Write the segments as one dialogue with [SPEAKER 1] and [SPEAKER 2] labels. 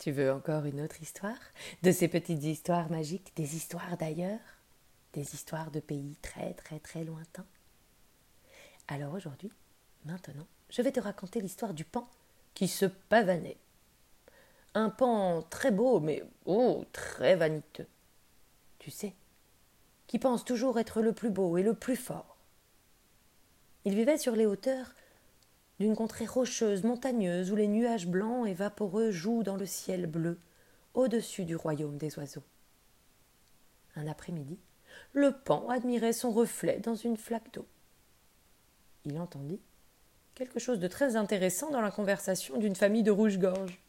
[SPEAKER 1] Tu veux encore une autre histoire? De ces petites histoires magiques, des histoires d'ailleurs? Des histoires de pays très très très lointains? Alors aujourd'hui, maintenant, je vais te raconter l'histoire du pan qui se pavanait. Un pan très beau, mais oh, très vaniteux. Tu sais, qui pense toujours être le plus beau et le plus fort. Il vivait sur les hauteurs d'une contrée rocheuse, montagneuse, où les nuages blancs et vaporeux jouent dans le ciel bleu, au-dessus du royaume des oiseaux. Un après-midi, le pan admirait son reflet dans une flaque d'eau. Il entendit quelque chose de très intéressant dans la conversation d'une famille de rouge-gorge.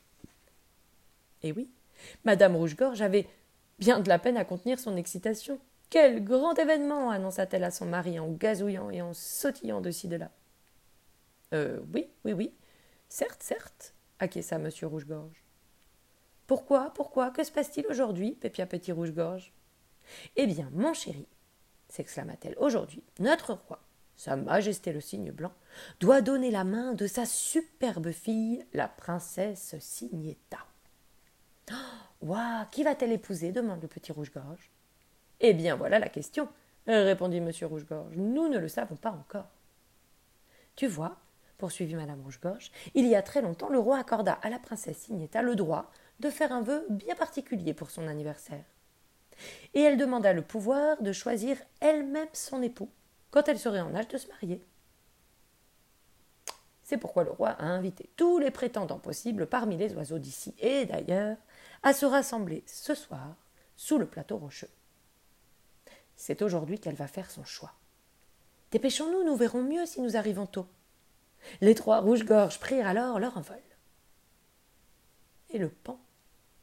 [SPEAKER 1] Et oui, Madame Rouge-Gorge avait bien de la peine à contenir son excitation. Quel grand événement annonça-t-elle à son mari en gazouillant et en sautillant de ci de là. Euh, oui, oui, oui. Certes, certes, acquiesça Monsieur Rouge-Gorge? Pourquoi, pourquoi, que se passe-t-il aujourd'hui pépia Petit Rouge-Gorge? Eh bien, mon chéri, s'exclama-t-elle, aujourd'hui, notre roi, Sa Majesté le cygne blanc, doit donner la main de sa superbe fille, la princesse Signetta. Oh, qui va-t-elle épouser? demande le petit rouge-gorge. Eh bien, voilà la question, répondit monsieur rouge-gorge. Nous ne le savons pas encore. Tu vois, poursuivit Madame Rouge-Gorge, il y a très longtemps, le roi accorda à la princesse Signetta le droit de faire un vœu bien particulier pour son anniversaire. Et elle demanda le pouvoir de choisir elle-même son époux quand elle serait en âge de se marier. C'est pourquoi le roi a invité tous les prétendants possibles parmi les oiseaux d'ici et d'ailleurs à se rassembler ce soir sous le plateau rocheux. C'est aujourd'hui qu'elle va faire son choix. Dépêchons-nous, nous verrons mieux si nous arrivons tôt. Les trois rouges-gorges prirent alors leur envol. Et le pan,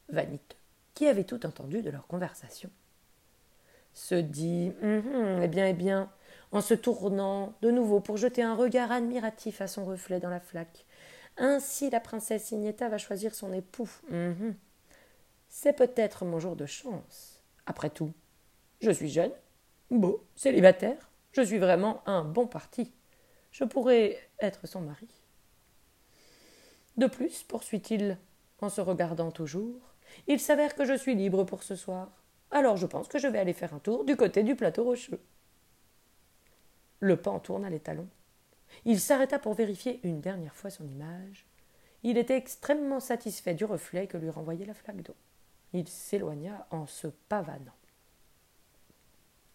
[SPEAKER 1] vaniteux, qui avait tout entendu de leur conversation, se dit hum, hum, Eh bien, eh bien, en se tournant de nouveau pour jeter un regard admiratif à son reflet dans la flaque. Ainsi la princesse Signetta va choisir son époux. Hum, C'est peut-être mon jour de chance. Après tout, je suis jeune, beau, célibataire, je suis vraiment un bon parti je pourrais être son mari. De plus, poursuit-il, en se regardant toujours, il s'avère que je suis libre pour ce soir. Alors je pense que je vais aller faire un tour du côté du plateau rocheux. Le pan tourna les talons. Il s'arrêta pour vérifier une dernière fois son image. Il était extrêmement satisfait du reflet que lui renvoyait la flaque d'eau. Il s'éloigna en se pavanant.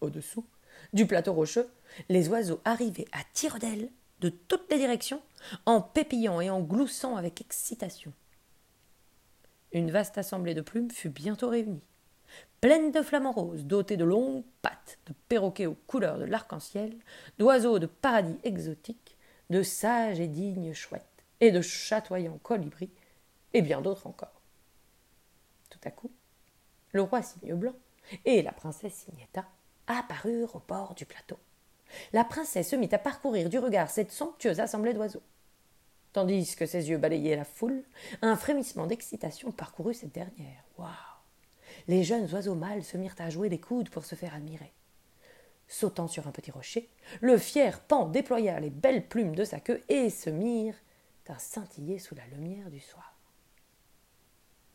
[SPEAKER 1] Au-dessous, du plateau rocheux, les oiseaux arrivaient à tire d'aile de toutes les directions, en pépillant et en gloussant avec excitation. Une vaste assemblée de plumes fut bientôt réunie. Pleine de flamants roses, dotée de longues pattes, de perroquets aux couleurs de l'arc-en-ciel, d'oiseaux de paradis exotiques, de sages et dignes chouettes, et de chatoyants colibris, et bien d'autres encore. Tout à coup, le roi Cygne Blanc et la princesse Signetta apparurent au bord du plateau. La princesse se mit à parcourir du regard cette somptueuse assemblée d'oiseaux. Tandis que ses yeux balayaient la foule, un frémissement d'excitation parcourut cette dernière. Waouh Les jeunes oiseaux mâles se mirent à jouer des coudes pour se faire admirer. Sautant sur un petit rocher, le fier pan déploya les belles plumes de sa queue et se mirent à scintiller sous la lumière du soir.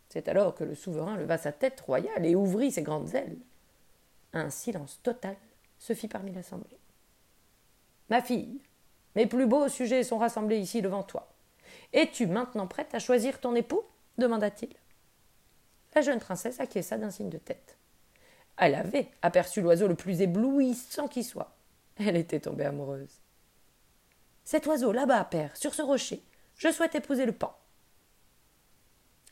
[SPEAKER 1] C'est alors que le souverain leva sa tête royale et ouvrit ses grandes ailes. Un silence total se fit parmi l'assemblée. Ma fille, mes plus beaux sujets sont rassemblés ici devant toi. Es-tu maintenant prête à choisir ton époux? demanda-t-il. La jeune princesse acquiesça d'un signe de tête. Elle avait aperçu l'oiseau le plus éblouissant qui soit. Elle était tombée amoureuse. Cet oiseau là-bas, père, sur ce rocher, je souhaite épouser le pan.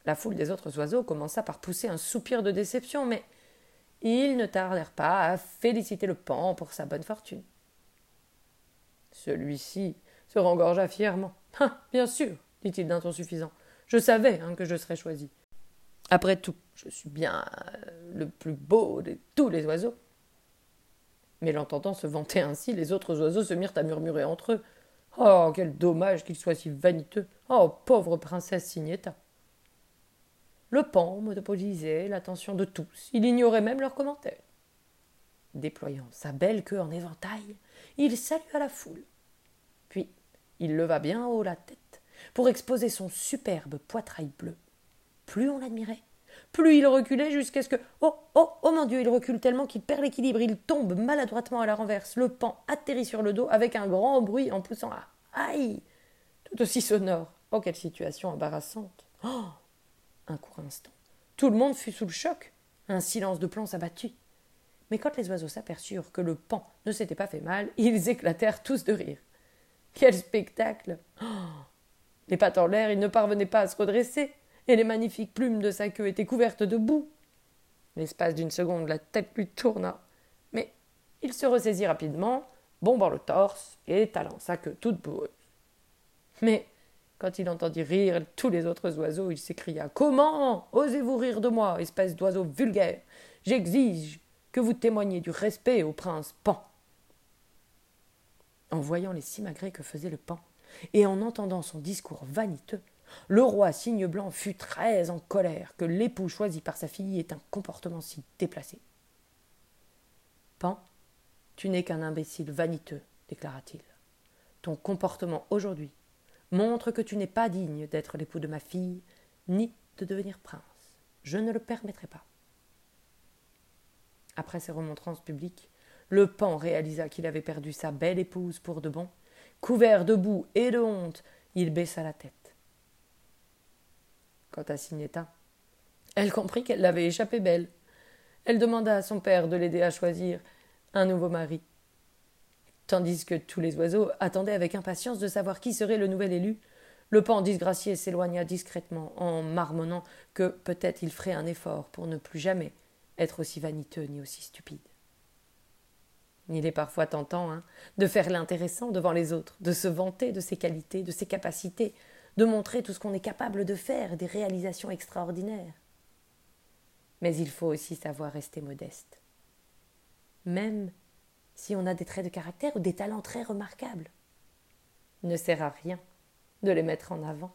[SPEAKER 1] La foule des autres oiseaux commença par pousser un soupir de déception, mais ils ne tardèrent pas à féliciter le pan pour sa bonne fortune. Celui-ci se rengorgea fièrement. Ah, bien sûr, dit-il d'un ton suffisant. Je savais hein, que je serais choisi. Après tout, je suis bien euh, le plus beau de tous les oiseaux. Mais l'entendant se vanter ainsi, les autres oiseaux se mirent à murmurer entre eux. Oh, quel dommage qu'il soit si vaniteux. Oh, pauvre princesse Signetta. Le pan monopolisait l'attention de tous. Il ignorait même leurs commentaires. Déployant sa belle queue en éventail, il salua la foule. Puis il leva bien haut la tête pour exposer son superbe poitrail bleu. plus on l'admirait. Plus il reculait jusqu'à ce que. Oh, oh, oh mon Dieu, il recule tellement qu'il perd l'équilibre, il tombe maladroitement à la renverse. Le pan atterrit sur le dos avec un grand bruit en poussant à Aïe Tout aussi sonore. Oh, quelle situation embarrassante. Oh Un court instant. Tout le monde fut sous le choc. Un silence de plomb s'abattit. Mais quand les oiseaux s'aperçurent que le pan ne s'était pas fait mal, ils éclatèrent tous de rire. Quel spectacle oh Les pattes en l'air, il ne parvenait pas à se redresser, et les magnifiques plumes de sa queue étaient couvertes de boue. L'espace d'une seconde, la tête lui tourna. Mais il se ressaisit rapidement, bombant le torse et étalant sa queue toute boueuse. Mais quand il entendit rire tous les autres oiseaux, il s'écria Comment osez-vous rire de moi, espèce d'oiseau vulgaire? J'exige que vous témoigniez du respect au prince Pan. En voyant les simagrées que faisait le Pan, et en entendant son discours vaniteux, le roi Cygne Blanc fut très en colère que l'époux choisi par sa fille ait un comportement si déplacé. Pan, tu n'es qu'un imbécile vaniteux, déclara-t-il. Ton comportement aujourd'hui montre que tu n'es pas digne d'être l'époux de ma fille, ni de devenir prince. Je ne le permettrai pas. Après ces remontrances publiques, le pan réalisa qu'il avait perdu sa belle épouse pour de bon. Couvert de boue et de honte, il baissa la tête. Quant à Signetta, elle comprit qu'elle l'avait échappé belle. Elle demanda à son père de l'aider à choisir un nouveau mari tandis que tous les oiseaux attendaient avec impatience de savoir qui serait le nouvel élu. Le pan disgracié s'éloigna discrètement en marmonnant que peut-être il ferait un effort pour ne plus jamais être aussi vaniteux ni aussi stupide. Il est parfois tentant hein, de faire l'intéressant devant les autres, de se vanter de ses qualités, de ses capacités, de montrer tout ce qu'on est capable de faire, des réalisations extraordinaires. Mais il faut aussi savoir rester modeste. Même si on a des traits de caractère ou des talents très remarquables. Il ne sert à rien de les mettre en avant.